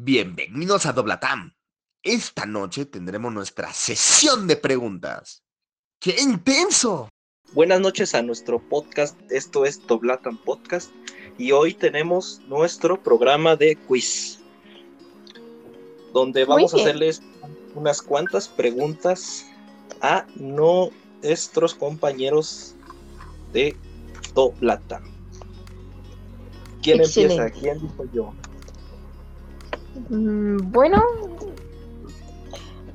Bienvenidos a Doblatam. Esta noche tendremos nuestra sesión de preguntas. ¡Qué intenso! Buenas noches a nuestro podcast. Esto es Doblatam Podcast y hoy tenemos nuestro programa de quiz, donde vamos a hacerles unas cuantas preguntas a nuestros compañeros de Doblatam. ¿Quién empieza? ¿Quién dijo yo? Mm, bueno,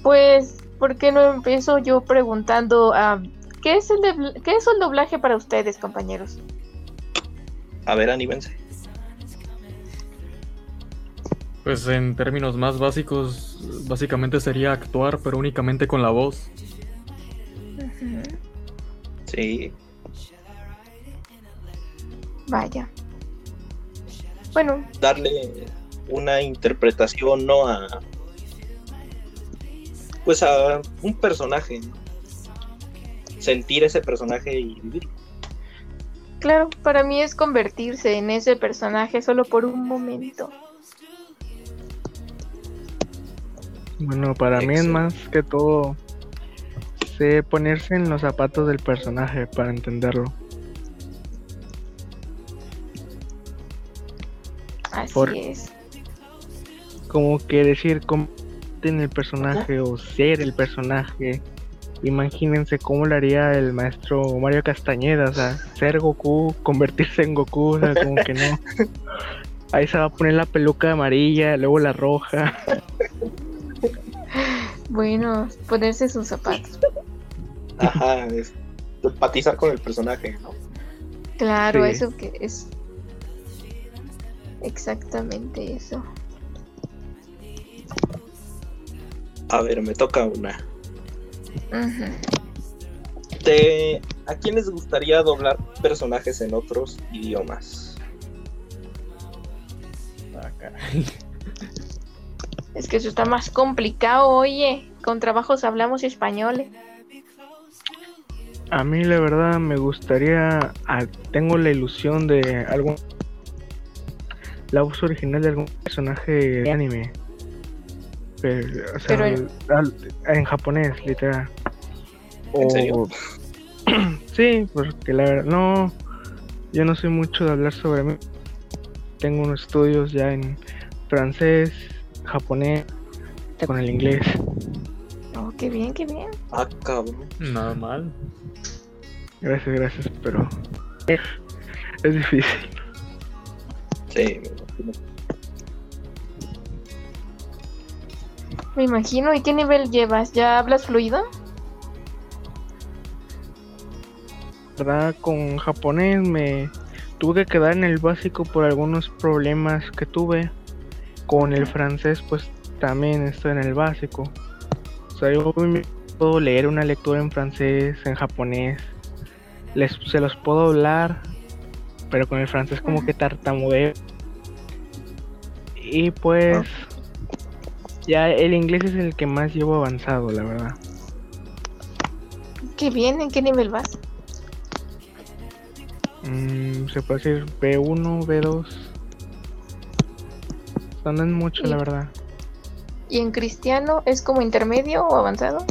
pues, ¿por qué no empiezo yo preguntando a ¿qué, es el ¿qué es el doblaje para ustedes, compañeros? A ver, anímense. Pues en términos más básicos, básicamente sería actuar, pero únicamente con la voz. Sí. Vaya. Bueno. Darle una interpretación, ¿no? A, pues a un personaje. Sentir ese personaje y vivir. Claro, para mí es convertirse en ese personaje solo por un momento. Bueno, para mí es más que todo sé ponerse en los zapatos del personaje para entenderlo. Así es como que decir en el personaje o ser el personaje. Imagínense cómo lo haría el maestro Mario Castañeda, o sea, ser Goku, convertirse en Goku, o sea, como que no. Ahí se va a poner la peluca amarilla, luego la roja. Bueno, ponerse sus zapatos. Ajá, es empatizar con el personaje, ¿no? Claro, eso que es exactamente eso. A ver, me toca una. ¿A quién les gustaría doblar personajes en otros idiomas? Ah, es que eso está más complicado, oye. Con trabajos hablamos español. ¿eh? A mí la verdad me gustaría, ah, tengo la ilusión de algún la voz original de algún personaje de anime pero, en... japonés, literal. ¿En serio? sí, porque la verdad, no, yo no soy mucho de hablar sobre mí. Tengo unos estudios ya en francés, japonés, con el inglés. Oh, qué bien, qué bien. Ah, cabrón. Nada mal. Gracias, gracias, pero es difícil. Sí, me imagino. Me imagino. ¿Y qué nivel llevas? ¿Ya hablas fluido? ¿Verdad? Con japonés me tuve que quedar en el básico por algunos problemas que tuve. Con el francés pues también estoy en el básico. O sea, yo puedo leer una lectura en francés, en japonés. Les, se los puedo hablar, pero con el francés como que tartamudeo. Y pues... Ya el inglés es el que más llevo avanzado, la verdad. Qué bien, ¿en qué nivel vas? Mm, se puede decir B1, B2. Son mucho, la verdad. ¿Y en cristiano es como intermedio o avanzado?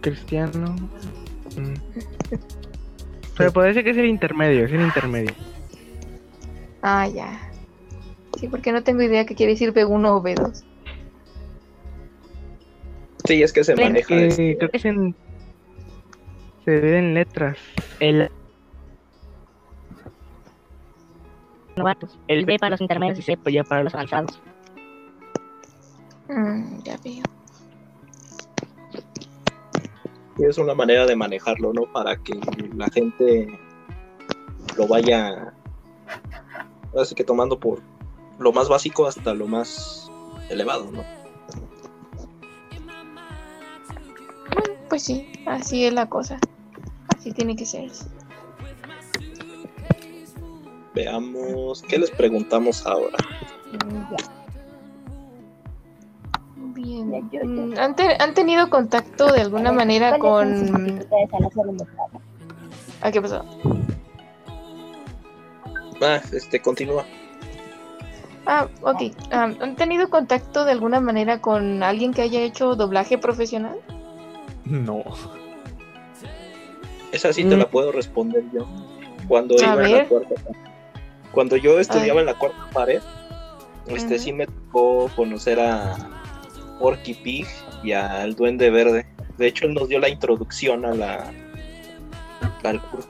Cristiano. Mm. Se puede decir que es el intermedio, es el intermedio. Ah, ya. Sí, porque no tengo idea qué quiere decir B1 o B2. Sí, es que se maneja. Este. Creo que se, se en letras. El El B para los intermedios y C pues, ya para los avanzados. Mm, ya veo. es una manera de manejarlo, ¿no? Para que la gente lo vaya, así que tomando por lo más básico hasta lo más elevado, ¿no? Pues sí, así es la cosa. Así tiene que ser. Veamos, ¿qué les preguntamos ahora? Bien. Mm, ¿Han, ¿Han, tenido contacto de alguna manera con... ¿A qué pasó? Ah, este, continúa. Ah, ok. Ah, ¿Han tenido contacto de alguna manera con alguien que haya hecho doblaje profesional? No. Esa sí te Mm. la puedo responder yo. Cuando A iba en la cuarta Cuando yo estudiaba en la cuarta pared, este sí me tocó conocer a Porky Pig y al Duende Verde. De hecho, él nos dio la introducción a la al curso.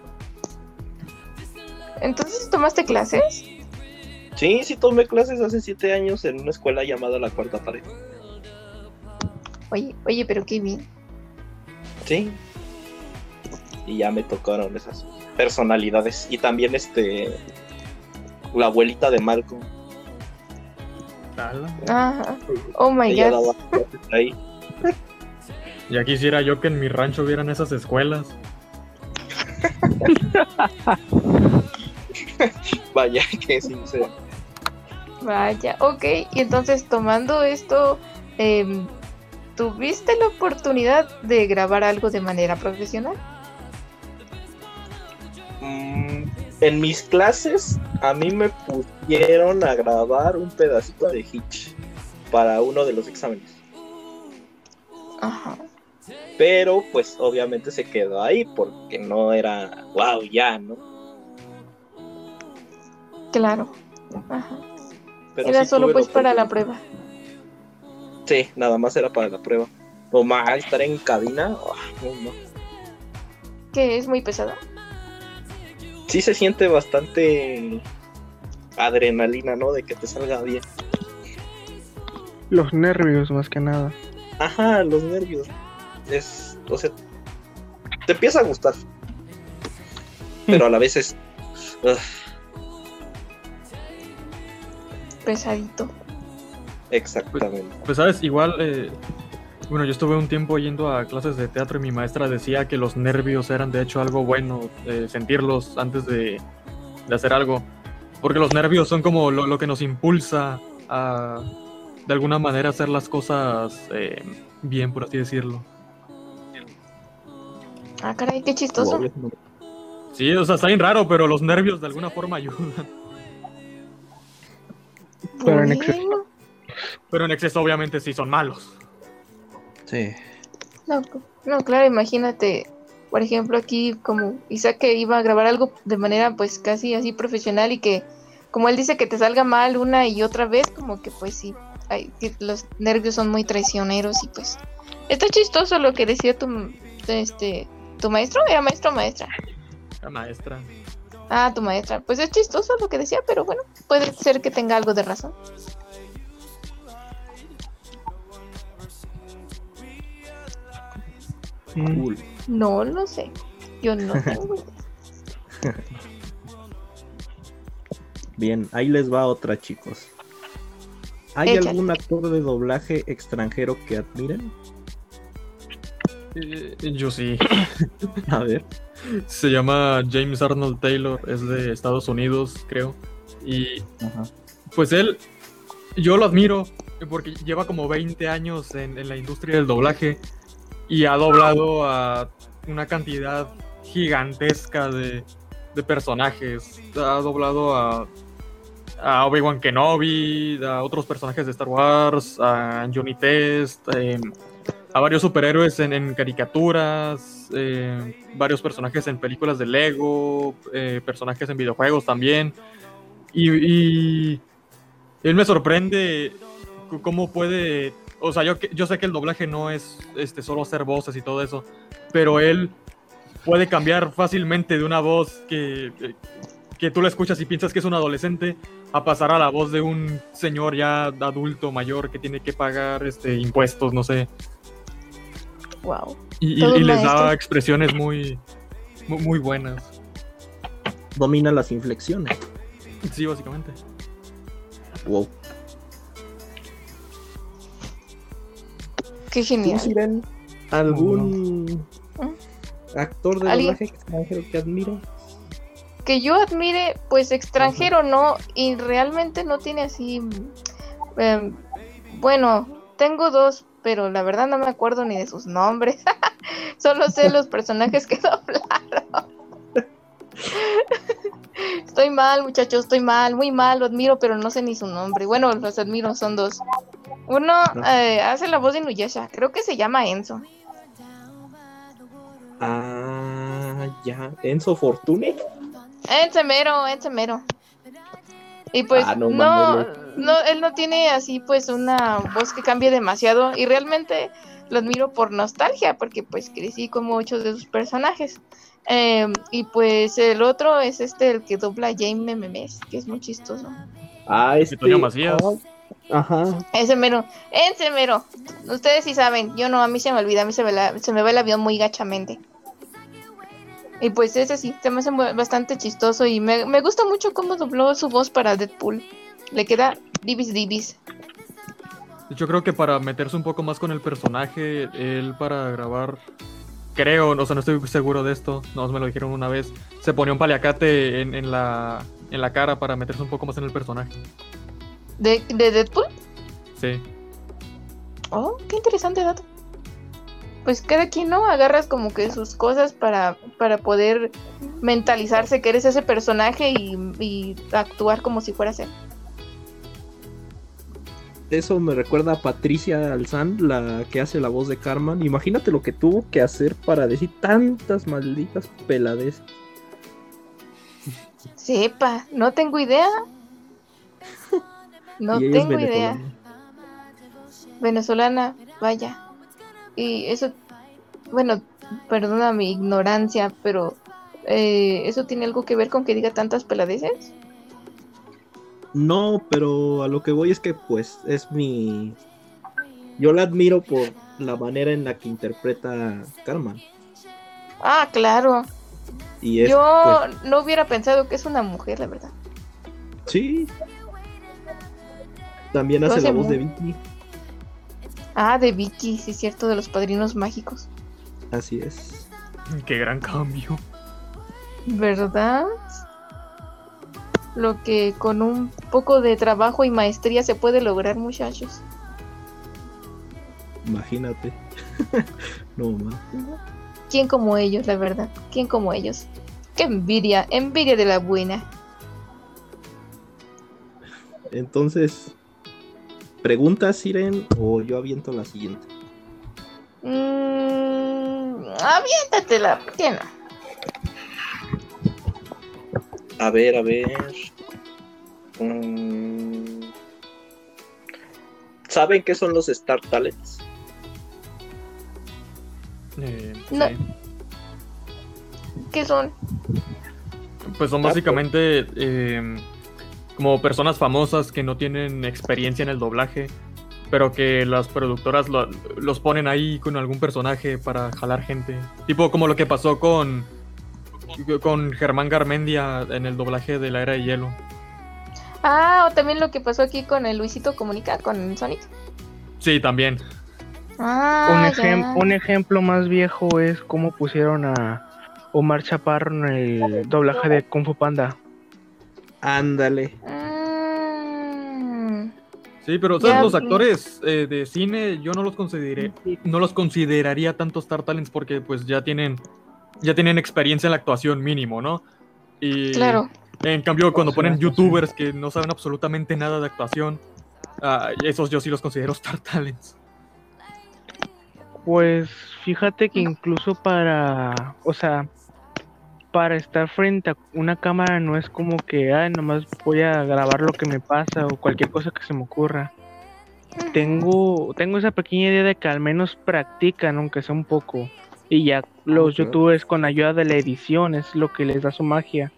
Entonces, ¿tomaste clases? Sí, sí tomé clases hace siete años en una escuela llamada La Cuarta Pared. Oye, oye, pero qué bien. Sí. Y ya me tocaron esas personalidades. Y también este la abuelita de Malcolm. Ala. Ajá. Oh my Ella god. ahí. Ya quisiera yo que en mi rancho vieran esas escuelas. Vaya, que sincero. Vaya, ok. Y entonces, tomando esto, em, ¿tuviste la oportunidad de grabar algo de manera profesional? Mm, en mis clases a mí me pusieron a grabar un pedacito de Hitch para uno de los exámenes. Ajá. Pero pues obviamente se quedó ahí porque no era wow ya, ¿no? Claro. Ajá. Pero Era sí solo pues para la prueba. Sí, nada más era para la prueba. O más estar en cabina, ah, no, no. Que es muy pesada. sí se siente bastante adrenalina, ¿no? De que te salga bien. Los nervios más que nada. Ajá, los nervios. Es, o sea, te empieza a gustar. Pero a la vez es... Pesadito. Exactamente. Pues sabes, igual, eh, bueno, yo estuve un tiempo yendo a clases de teatro y mi maestra decía que los nervios eran de hecho algo bueno, eh, sentirlos antes de, de hacer algo. Porque los nervios son como lo, lo que nos impulsa a, de alguna manera, hacer las cosas eh, bien, por así decirlo. Ah, caray, qué chistoso. Sí, o sea, está bien raro, pero los nervios de alguna forma ayudan. Pero en exceso. Pero en exceso, obviamente, sí son malos. Sí. No, no, claro, imagínate, por ejemplo, aquí como Isaac que iba a grabar algo de manera pues casi así profesional y que como él dice que te salga mal una y otra vez, como que pues sí, ay, que los nervios son muy traicioneros y pues está chistoso lo que decía tu este tu maestro, era maestro o maestra. La maestra. Ah, tu maestra. Pues es chistoso lo que decía, pero bueno, puede ser que tenga algo de razón. Cool. No lo sé. Yo no tengo idea. Bien, ahí les va otra, chicos. ¿Hay Échale. algún actor de doblaje extranjero que admiren? Eh, yo sí. A ver. Se llama James Arnold Taylor, es de Estados Unidos, creo. Y Ajá. pues él, yo lo admiro porque lleva como 20 años en, en la industria del doblaje y ha doblado a una cantidad gigantesca de, personajes. Ha doblado a, Obi-Wan Kenobi, a otros personajes de Star Wars, a Johnny Test, eh, a varios superhéroes en, caricaturas, eh, varios personajes en películas de Lego, eh, personajes en videojuegos también. Y, él me sorprende cómo puede. O sea, yo, que- yo sé que el doblaje no es este, solo hacer voces y todo eso, pero él puede cambiar fácilmente de una voz que, que tú la escuchas y piensas que es un adolescente a pasar a la voz de un señor ya adulto mayor que tiene que pagar este, impuestos, no sé. Wow. Y, les da expresiones muy, muy, muy buenas. Domina las inflexiones. Sí, básicamente. Wow. Qué ¿Tú, genial. Algún actor de doblaje extranjero que admire? que yo admire, pues extranjero no, y realmente no tiene así. em, bueno, tengo dos, pero la verdad no me acuerdo ni de sus nombres. Solo sé los personajes que doblaron. Estoy mal, muchachos, estoy mal, muy mal, lo admiro, pero no sé ni su nombre. Bueno, los admiro, son dos. Uno eh, hace la voz de Nuyasha, creo que se llama Enzo. Ah, ya. Enzo Fortune. Enzo mero, Enzo mero. Y pues Ah, no, no, él no tiene así pues una voz que cambie demasiado y realmente lo admiro por nostalgia porque pues crecí con muchos de sus personajes. Eh, y pues el otro es este, el que dobla a Jaime Memes, que es muy chistoso. Ah, este. Antonio Macías. Ajá. Ese mero, ese mero. Ustedes sí saben, yo no, a mí se me olvida, a mí se me, la- se me va el avión muy gachamente. Y pues ese sí, se me hace bastante chistoso y me, me gusta mucho cómo dobló su voz para Deadpool. Le queda divis divis. Yo creo que para meterse un poco más con el personaje, él para grabar, creo, o sea, no estoy seguro de esto, no me lo dijeron una vez, se ponía un paliacate en, en la, en la cara para meterse un poco más en el personaje. ¿De, de Deadpool? Sí. Oh, qué interesante dato. Pues cada quien, ¿no? Agarras como que sus cosas para, para poder mentalizarse que eres ese personaje y, y actuar como si fueras él. Eso me recuerda a Patricia Alzán, la que hace la voz de Carmen. Imagínate lo que tuvo que hacer para decir tantas malditas pelades. Sepa, no tengo idea. No y tengo idea. venezolana. Venezolana, vaya. Y eso, bueno, perdona mi ignorancia, pero eh, ¿eso tiene algo que ver con que diga tantas peladeces? No, pero a lo que voy es que pues es mi... Yo la admiro por la manera en la que interpreta Carmen. Ah, claro. Y es, Yo pues, no hubiera pensado que es una mujer, la verdad. sí. También hace la voz de Vicky. Ah, de Vicky, sí, cierto, de los padrinos mágicos. Así es. Qué gran cambio. ¿Verdad? Lo que con un poco de trabajo y maestría se puede lograr, muchachos. Imagínate. no, man. ¿Quién como ellos, la verdad? ¿Quién como ellos? ¡Qué envidia! Envidia de la buena. Entonces, ¿preguntas, Siren? O yo aviento la siguiente. Mmm. Aviéntatela, ¿por qué no? A ver, a ver. Mm. ¿Saben qué son los Star Talents? Eh, No. sí. ¿Qué son? Pues son básicamente eh, como personas famosas que no tienen experiencia en el doblaje, pero que las productoras lo- los ponen ahí con algún personaje para jalar gente. Tipo como lo que pasó con, con Germán Garmendia en el doblaje de la Era de Hielo. Ah, o también lo que pasó aquí con el Luisito Comunica, con Sonic. Sí, también. Ah, un, ya. un ejemplo más viejo es cómo pusieron a Omar Chaparro en el doblaje de Kung Fu Panda. Ándale. Mm, Sí, pero ¿sabes? Ya los actores eh, de cine yo no los consideré, no los consideraría tanto Star Talents porque pues ya tienen ya tienen experiencia en la actuación mínimo, ¿no? Y claro. en cambio cuando ponen youtubers que no saben absolutamente nada de actuación, ah, esos yo sí los considero Star Talents. Pues fíjate que incluso para, o sea, para estar frente a una cámara no es como que, ay, nomás voy a grabar lo que me pasa o cualquier cosa que se me ocurra. Tengo, tengo esa pequeña idea de que al menos practican, aunque sea un poco. Y ya los youtubers con ayuda de la edición es lo que les da su magia.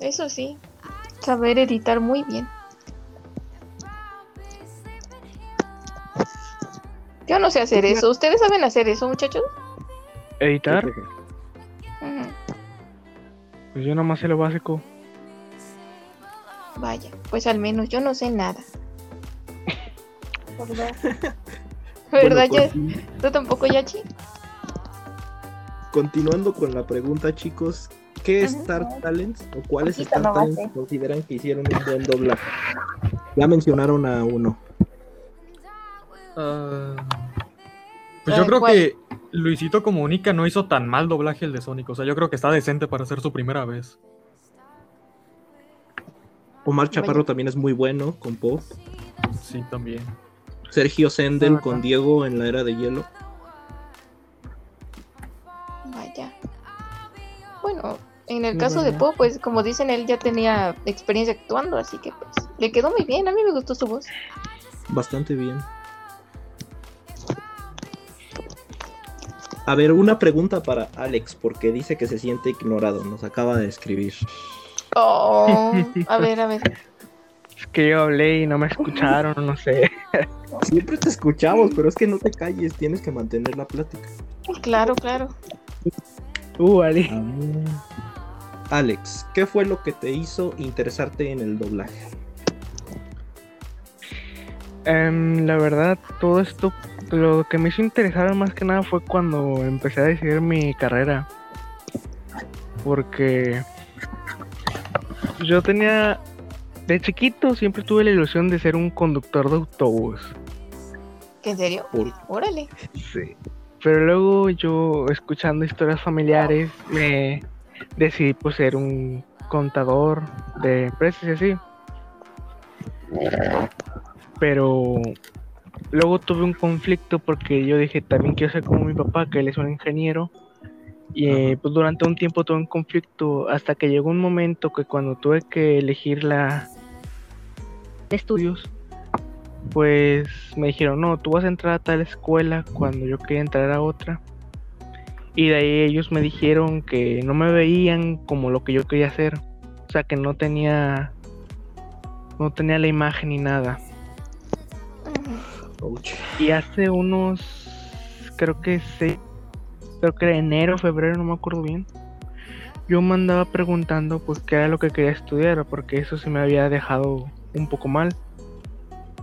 Eso sí. Saber editar muy bien. Yo no sé hacer eso. ¿Ustedes saben hacer eso, muchachos? Editar. Pues yo nomás sé lo básico. Vaya, pues al menos yo no sé nada. ¿Verdad? ¿Verdad, Bueno, Ya- continu- ¿Tú tampoco, Yachi? continuando con la pregunta, chicos. ¿Qué. Star Talents o cuáles Poquito Star Talents consideran que hicieron un buen doblaje? Ya mencionaron a uno. Ah, pues yo creo ¿cuál? que Luisito Comunica no hizo tan mal doblaje el de Sonic, o sea, yo creo que está decente para ser su primera vez. Omar Chaparro también es muy bueno con Pop. Sí, también. Sergio Sendel con. Diego en la era de hielo. Vaya. Bueno, en el Muy caso de buena. Po, pues como dicen, él ya tenía experiencia actuando, así que pues le quedó muy bien. A mí me gustó su voz. Bastante bien. A ver, una pregunta para Alex, porque dice que se siente ignorado. Nos acaba de escribir. Oh, a ver, a ver. Es que yo hablé y no me escucharon, no sé. Siempre te escuchamos, pero es que no te calles, tienes que mantener la plática. Claro, claro. Uh, Ali. Alex, ¿qué fue lo que te hizo interesarte en el doblaje? Em, la verdad, todo esto, lo que me hizo interesar más que nada fue cuando empecé a decidir mi carrera. Porque yo tenía, de chiquito, siempre tuve la ilusión de ser un conductor de autobús. ¿Qué, ¿En serio? Por- Órale. Sí. Pero luego yo, escuchando historias familiares, me decidí pues ser un contador de empresas y así. Pero luego tuve un conflicto porque yo dije también quiero ser como mi papá, que él es un ingeniero. Y eh, pues durante un tiempo tuve un conflicto hasta que llegó un momento que cuando tuve que elegir la de estudios, pues me dijeron, no, tú vas a entrar a tal escuela cuando yo quería entrar a otra. Y de ahí ellos me dijeron que no me veían como lo que yo quería hacer. O sea, que no tenía no tenía la imagen ni nada. Y hace unos creo que sí, creo que enero, febrero, no me acuerdo bien. Yo me andaba preguntando pues qué era lo que quería estudiar, porque eso se me había dejado un poco mal.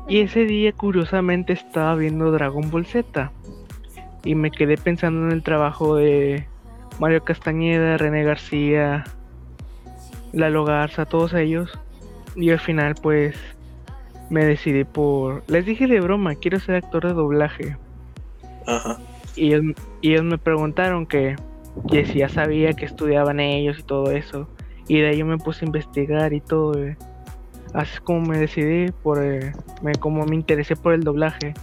Y ese día curiosamente estaba viendo Dragon Ball Z y me quedé pensando en el trabajo de Mario Castañeda, René García, Lalo Garza, todos ellos. Y al final pues me decidí por... Les dije de broma, quiero ser actor de doblaje. Ajá. Y ellos, y ellos me preguntaron que, que si ya sabía que estudiaban ellos y todo eso. Y de ahí yo me puse a investigar y todo. eh. Así es como me decidí, por eh, me, como me interesé por el doblaje.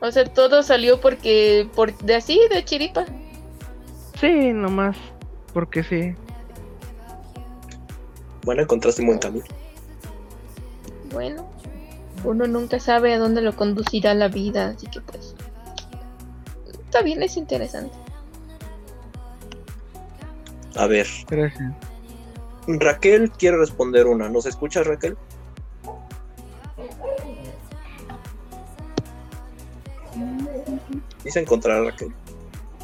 O sea, todo salió porque, por, de así, de chiripa. Sí, nomás, porque sí. Bueno, encontraste un buen camino. Bueno, uno nunca sabe a dónde lo conducirá la vida, así que pues. Está bien, es interesante. A ver, Gracias. Raquel quiere responder una. ¿Nos escuchas, Raquel? Dice encontrar a Raquel.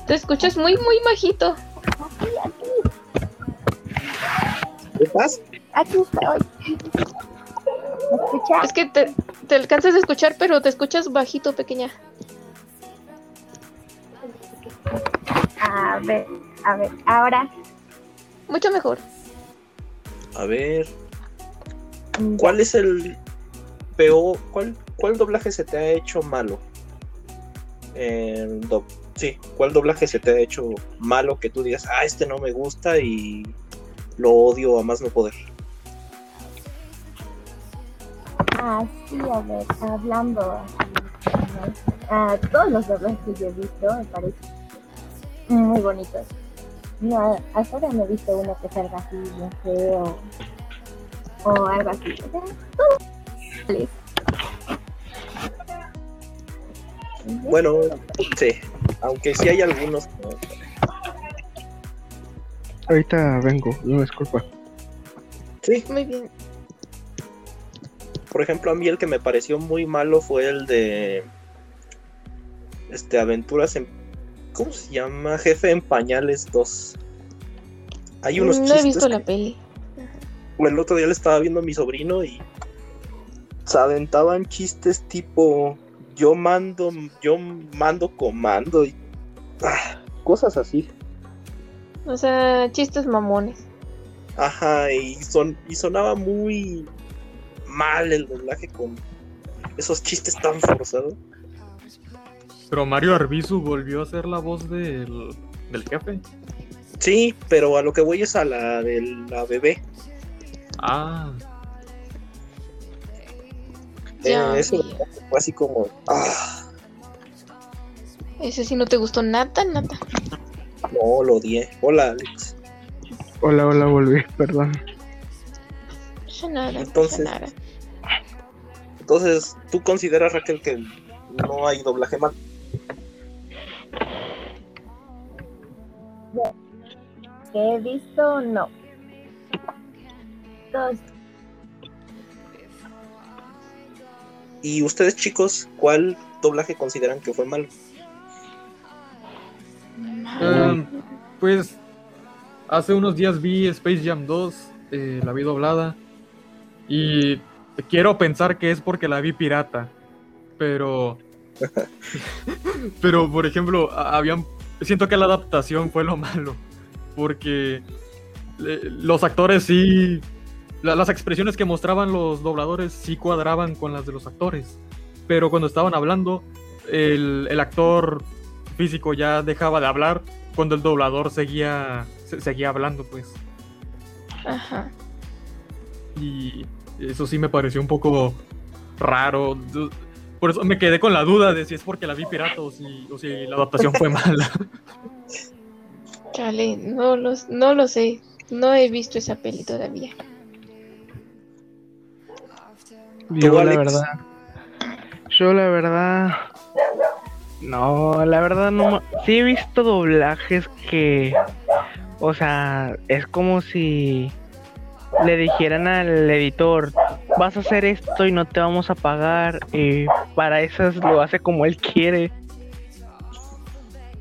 Te escuchas muy, muy bajito. ¿Estás? Aquí estoy. ¿Me escuchas? Es que te, te alcanzas a escuchar, pero te escuchas bajito, pequeña. A ver, a ver, ahora. Mucho mejor. A ver, mm, ¿cuál es el peor? ¿Cuál, cuál doblaje se te ha hecho malo? El do- sí, ¿cuál doblaje se te ha hecho malo que tú digas, ah, este no me gusta y lo odio a más no poder? Ah, sí, a ver, hablando así, ah, todos los doblajes que yo he visto me parecen muy bonitos. No, hasta ahora no he visto uno que salga así bien feo o algo así. O sea, todo. Bueno, sí, aunque sí hay algunos. Ahorita vengo, no disculpa. Sí, Muy bien. Por ejemplo, a mí el que me pareció muy malo fue el de este Aventuras en ¿cómo se llama? Jefe en Pañales 2. Hay unos No he chistes visto que- la peli. el otro día le estaba viendo a mi sobrino y se aventaban chistes tipo yo mando yo mando comando y ah, cosas así. O sea, chistes mamones. Ajá, y son y sonaba muy mal el doblaje con esos chistes tan forzados. Pero Mario Arbizu volvió a ser la voz del, del jefe. Sí, pero a lo que voy es a la de la bebé. Ah, Eh, Ya, eso ya. fue así como. Ah, Ese sí no te gustó nada, nada. no, lo odié. Hola, Alex. Hola, hola, volví, perdón. Nada, Entonces- nada. Entonces, ¿tú consideras, Raquel, que no hay doblaje mal? Que he visto, no. Todos Y ustedes, chicos, ¿cuál doblaje consideran que fue malo? eh, pues hace unos días vi Space Jam 2, eh, la vi doblada. Y quiero pensar que es porque la vi pirata. Pero. pero, por ejemplo, habían. Siento que la adaptación fue lo malo. Porque los actores sí. la- las expresiones que mostraban los dobladores sí cuadraban con las de los actores. Pero cuando estaban hablando, el, el actor físico ya dejaba de hablar cuando el doblador seguía, se- seguía hablando, pues. Ajá. Y eso sí me pareció un poco raro. Por eso me quedé con la duda de si es porque la vi pirata o si, o si la adaptación fue mala. Chale, no, los, no lo sé. No he visto esa peli todavía. Yo la verdad. Yo la verdad. No, la verdad no. Sí he visto doblajes que. O sea, es como si le dijeran al editor, vas a hacer esto y no te vamos a pagar. Y para eso lo hace como él quiere.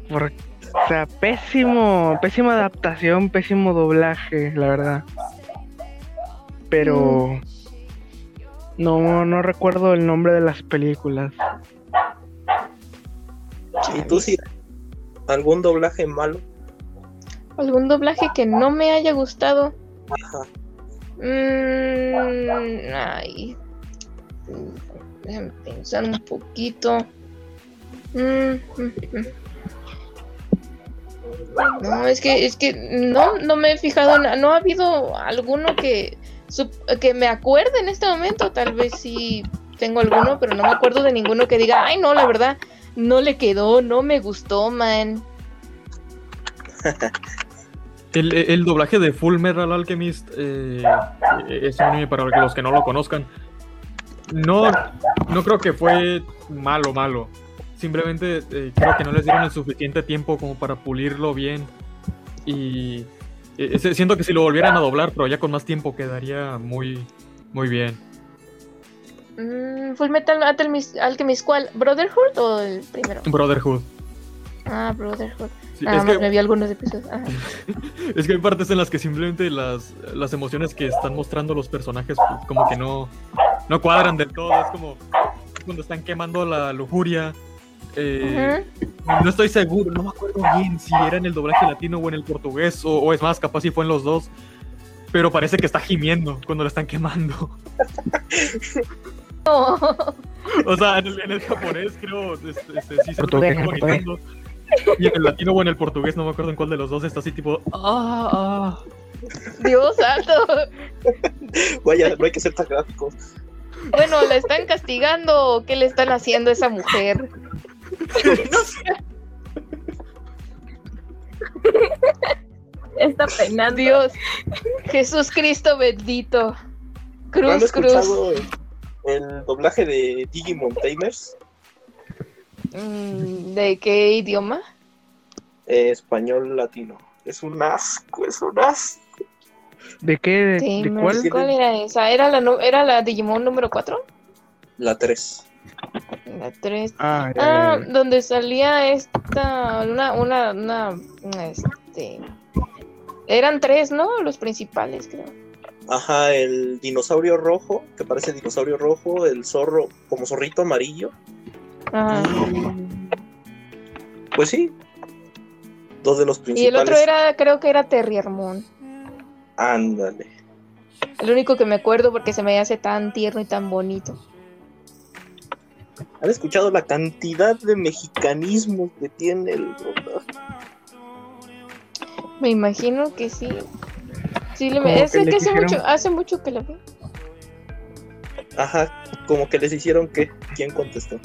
Por- o sea, pésimo, pésima adaptación, pésimo doblaje, la verdad. Pero no, no recuerdo el nombre de las películas. ¿Y tú sí? ¿Algún doblaje malo? ¿Algún doblaje que no me haya gustado? Ajá. Mm, ay. Déjame pensar un poquito. Mm, mm, mm. No, es que, es que no, no me he fijado, no ha habido alguno que, que me acuerde en este momento, tal vez sí tengo alguno, pero no me acuerdo de ninguno que diga, ay no, la verdad, no le quedó, no me gustó, man. El, el doblaje de Full Metal Alchemist eh, es un anime para los que no lo conozcan. No, no creo que fue malo, malo. Simplemente eh, creo que no les dieron el suficiente tiempo como para pulirlo bien. Y eh, ese- siento que si lo volvieran a doblar, pero ya con más tiempo quedaría muy, muy bien. Mm, Full Metal Alchemist, Alchemist, ¿cuál? ¿Brotherhood o el primero? Brotherhood. Ah, Brotherhood. Sí, Nada es, más que, me vi algunos episodios. Es que hay partes en las que simplemente las, las emociones que están mostrando los personajes pues, como que no, no cuadran del todo. Es como cuando están quemando la lujuria. eh. No estoy seguro, no me acuerdo bien si era en el doblaje latino o en el portugués, o, o es más, capaz si fue en los dos. Pero parece que está gimiendo cuando la están quemando. No. O sea, en el, en el japonés creo este, este, sí se Portugués, está portugués. gritando. Y en el latino o en el portugués, no me acuerdo en cuál de los dos, está así tipo. Ah, ah. Dios santo. Vaya, no hay que ser tan gráficos. Bueno, ¿la están castigando qué le están haciendo a esa mujer? está penando. Dios. Jesús Cristo bendito. ¿Han Cruz, cruz. escuchado el, el doblaje de Digimon Tamers? Mm, ¿De qué idioma? Eh, español latino. Es un asco, es un asco. ¿De qué? ¿De, Sí, de me- cuál? ¿Cuál era esa? ¿Era la, nu- ¿Era la Digimon número 4? La 3. La 3. Ah, Ah, donde salía esta, una, una, una, una, este, eran tres, ¿no? Los principales, creo. Ajá, el dinosaurio rojo, que parece dinosaurio rojo, el zorro como zorrito amarillo. Ah, Pues sí. Dos de los y principales. el otro era, creo que era Terriermon. Ándale. El único que me acuerdo porque se me hace tan tierno y tan bonito. ¿Han escuchado la cantidad de mexicanismos que tiene el doblaje? Me imagino que sí. Sí, le Como es que que, le hace mucho, hace mucho que la veo. Ajá, como que les hicieron que. ¿Quién contestó?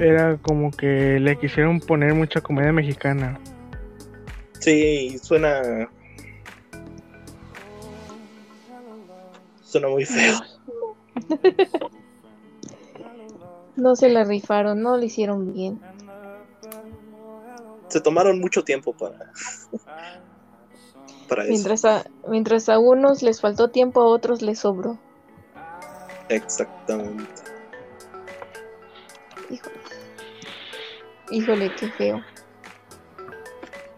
Era como que le quisieron poner mucha comedia mexicana. Sí, suena. Suena muy feo. No se la rifaron, no lo hicieron bien. Se tomaron mucho tiempo para. para eso. Mientras a, mientras a unos les faltó tiempo, a otros les sobró. Exactamente. Híjole. Híjole, qué feo.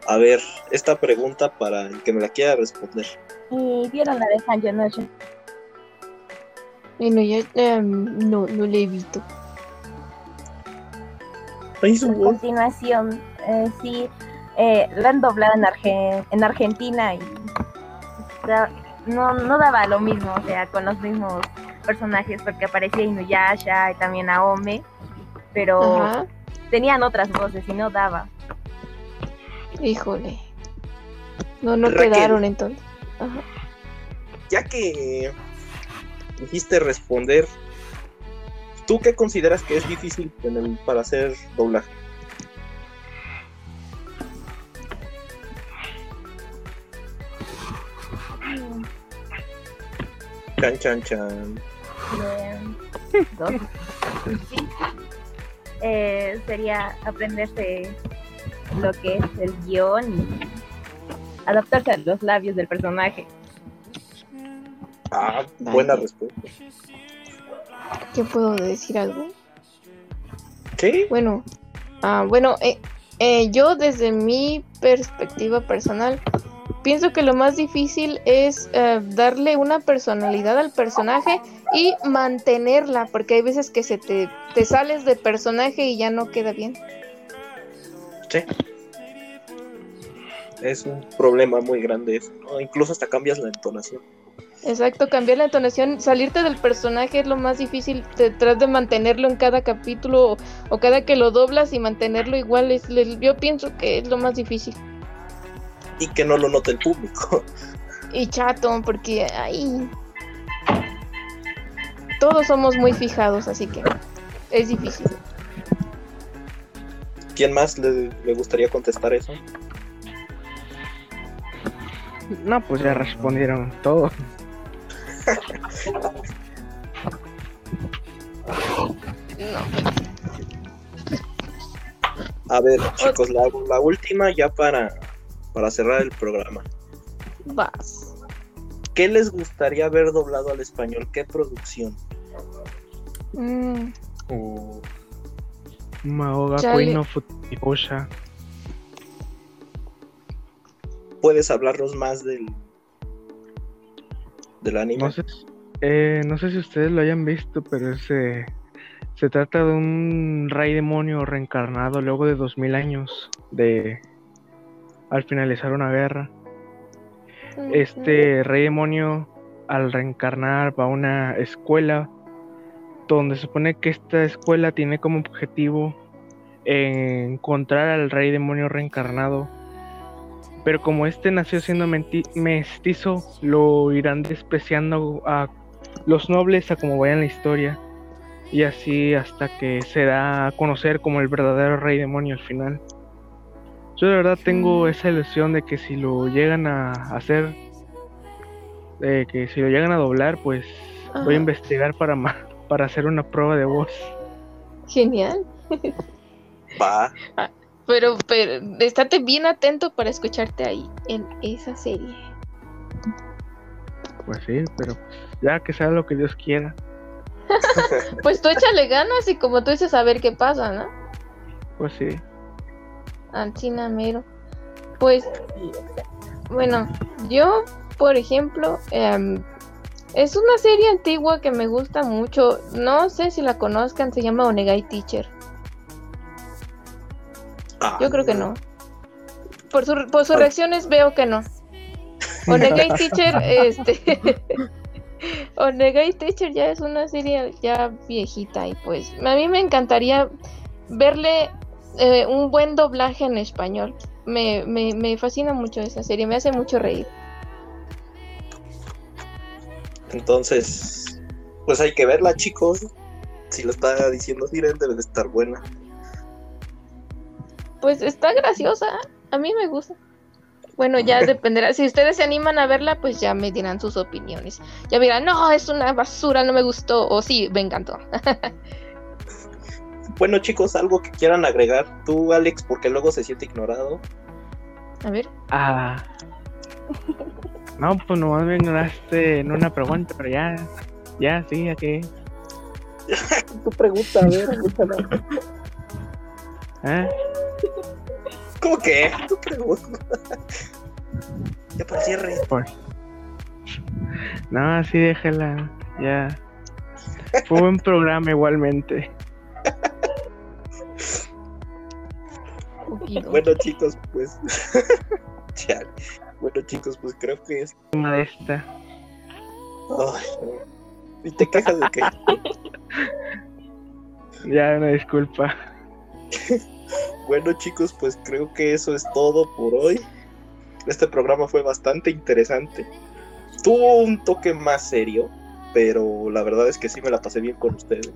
A ver, esta pregunta para el que me la quiera responder. Y vieron la de. Bueno, ya em, no, no le su A voz. continuación, eh, sí, eh, la han doblado en, Arge- en Argentina y da- no, no daba lo mismo, o sea, con los mismos personajes, porque aparecía Inuyasha y también Aome, pero Ajá. tenían otras voces y no daba. Híjole. No, no Raquel. quedaron entonces. Ajá. Ya que dijiste responder, ¿tú qué consideras que es difícil en el- para hacer doblaje? Chan, chan, chan. Dos. Sí. Eh, sería aprenderse lo que es el guion y adaptarse a los labios del personaje. Ah, Vale. buena respuesta. ¿Qué puedo decir algo? Sí, Bueno, ah, bueno, eh, eh, yo desde mi perspectiva personal pienso que lo más difícil es eh, darle una personalidad al personaje y mantenerla, porque hay veces que se te, te sales de personaje y ya no queda bien. sí. Es un problema muy grande eso, ¿no? Incluso hasta cambias la entonación. Exacto, cambiar la entonación, salirte del personaje es lo más difícil, detrás de mantenerlo en cada capítulo o, o cada que lo doblas y mantenerlo igual, es, yo pienso que es lo más difícil. Y que no lo note el público. Y chato, porque ahí todos somos muy fijados, así que es difícil. ¿Quién más le, le gustaría contestar eso? No, pues ya respondieron todo. A ver, chicos, la, la última ya para, para cerrar el programa. Vas. ¿Qué les gustaría ver doblado al español? ¿Qué producción? Mm, O- Maoga. Kuino Futibusha. ¿Puedes hablarnos más del, del anime? No sé, si- eh, no sé si ustedes lo hayan visto, pero ese se trata de un rey demonio reencarnado luego de 2000 años de al finalizar una guerra. Este rey demonio al reencarnar va a una escuela donde se supone que esta escuela tiene como objetivo encontrar al rey demonio reencarnado. Pero como este nació siendo mestizo, lo irán despreciando a los nobles a como vaya en la historia. Y así hasta que se da a conocer como el verdadero rey demonio al final. Yo de verdad tengo Mm. esa ilusión de que si lo llegan a hacer, de que si lo llegan a doblar, pues voy a investigar para, ma- para hacer una prueba de voz. Genial. Va. Pero, pero estate bien atento para escucharte ahí en esa serie. Pues sí, pero ya que sea lo que Dios quiera. Pues tú échale ganas y como tú dices, a ver qué pasa, ¿no? Pues sí. Antina mero. Pues. Bueno, yo, por ejemplo, em, es una serie antigua que me gusta mucho. No sé si la conozcan, se llama Onegai Teacher. Ah, Yo creo que no. Por, su- por sus reacciones veo que no. Onegai Teacher, este. Onegai Teacher ya es una serie ya viejita y pues a mí me encantaría verle eh, un buen doblaje en español. Me, me, me fascina mucho esa serie, me hace mucho reír. Entonces, pues hay que verla, chicos. Si lo está diciendo Siren, debe de estar buena. Pues está graciosa, a mí me gusta. Bueno, ya dependerá. Si ustedes se animan a verla, pues ya me dirán sus opiniones. Ya dirán, no, es una basura, no me gustó. O sí, me encantó. bueno, chicos, algo que quieran agregar. Tú, Alex, porque luego se siente ignorado. A ver. Ah. No, pues nomás me ignoraste en una pregunta, pero ya. Ya, sí, aquí. tu pregunta, a ver, ¿Eh? ¿Cómo que? Tu pregunta. ya por cierre. Pues. No, sí, déjala. Ya. Fue un buen programa igualmente. bueno, chicos, pues. bueno, chicos, pues creo que es. Modesta. Ay, ¿Y te quejas de qué? ya, una disculpa. bueno, chicos, pues creo que eso es todo por hoy. Este programa fue bastante interesante. Tuvo un toque más serio, pero la verdad es que sí me la pasé bien con ustedes.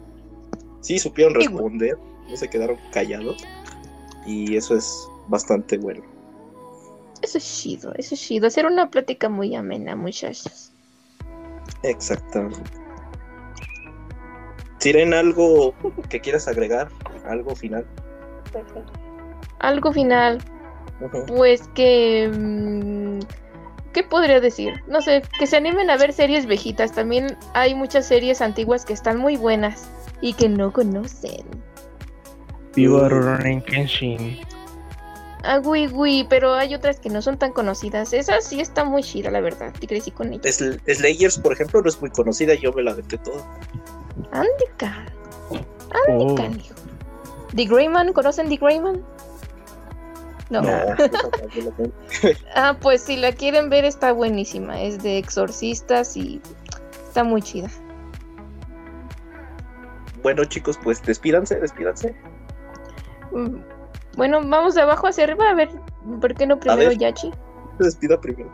Sí supieron responder, no se quedaron callados. Y eso es bastante bueno. Eso es chido, eso es chido. Hacer una plática muy amena, muchachos. Exactamente. Siren, ¿algo que quieras agregar? ¿Algo final? Algo final. Pues que... Mm, ¿Qué podría decir? No sé, que se animen a ver series viejitas. También hay muchas series antiguas que están muy buenas y que no conocen. Vivo Rurouni Kenshin. Ah, güey, güey, pero hay otras que no son tan conocidas. Esa sí está muy chida, la verdad. Y crecí con ella. Slayers, por ejemplo, no es muy conocida. Yo me la aventé toda. Andica. Andica, oh. ¿The Greyman? ¿Conocen The Greyman? No. ah, pues si la quieren ver está buenísima. Es de exorcistas y está muy chida. Bueno chicos, pues despídanse, despídanse. Mm, bueno, vamos de abajo hacia arriba a ver, ¿por qué no primero Yachi? Se despida primero.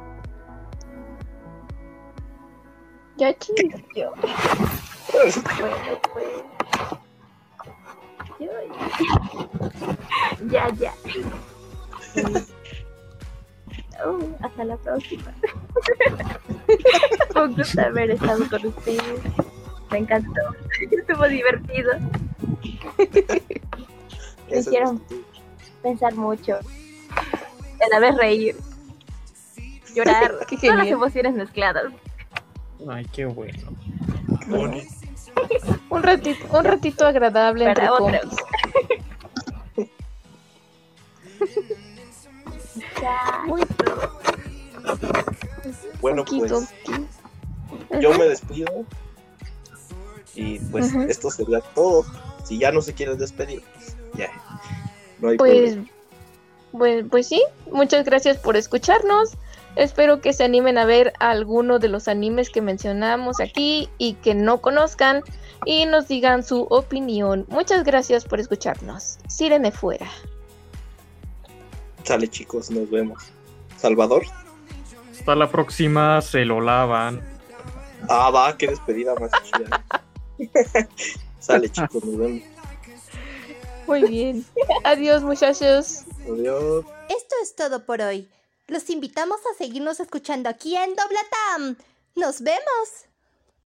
Yachi. Yo. bueno, pues. Ya, ya. Oh, hasta la próxima. Fue un gusto haber estado con ustedes. Me encantó. Estuvo divertido. Me hicieron pensar mucho. En la vez reír. Llorar. Todas las emociones mezcladas. Ay, qué bueno. un ratito, un ratito agradable Para entre otros. bueno, pues yo me despido. Y pues esto sería todo. Si ya no se quieren despedir, pues ya. No hay pues, pues, pues sí, muchas gracias por escucharnos. Espero que se animen a ver alguno de los animes que mencionamos aquí y que no conozcan y nos digan su opinión. Muchas gracias por escucharnos. Sirene fuera. Sale chicos, nos vemos. Salvador. Hasta la próxima, se lo lavan. Ah, va, qué despedida más chida. Sale chicos, nos vemos. Muy bien. Adiós muchachos. Adiós. Esto es todo por hoy. Los invitamos a seguirnos escuchando aquí en Doblatam. ¡Nos vemos!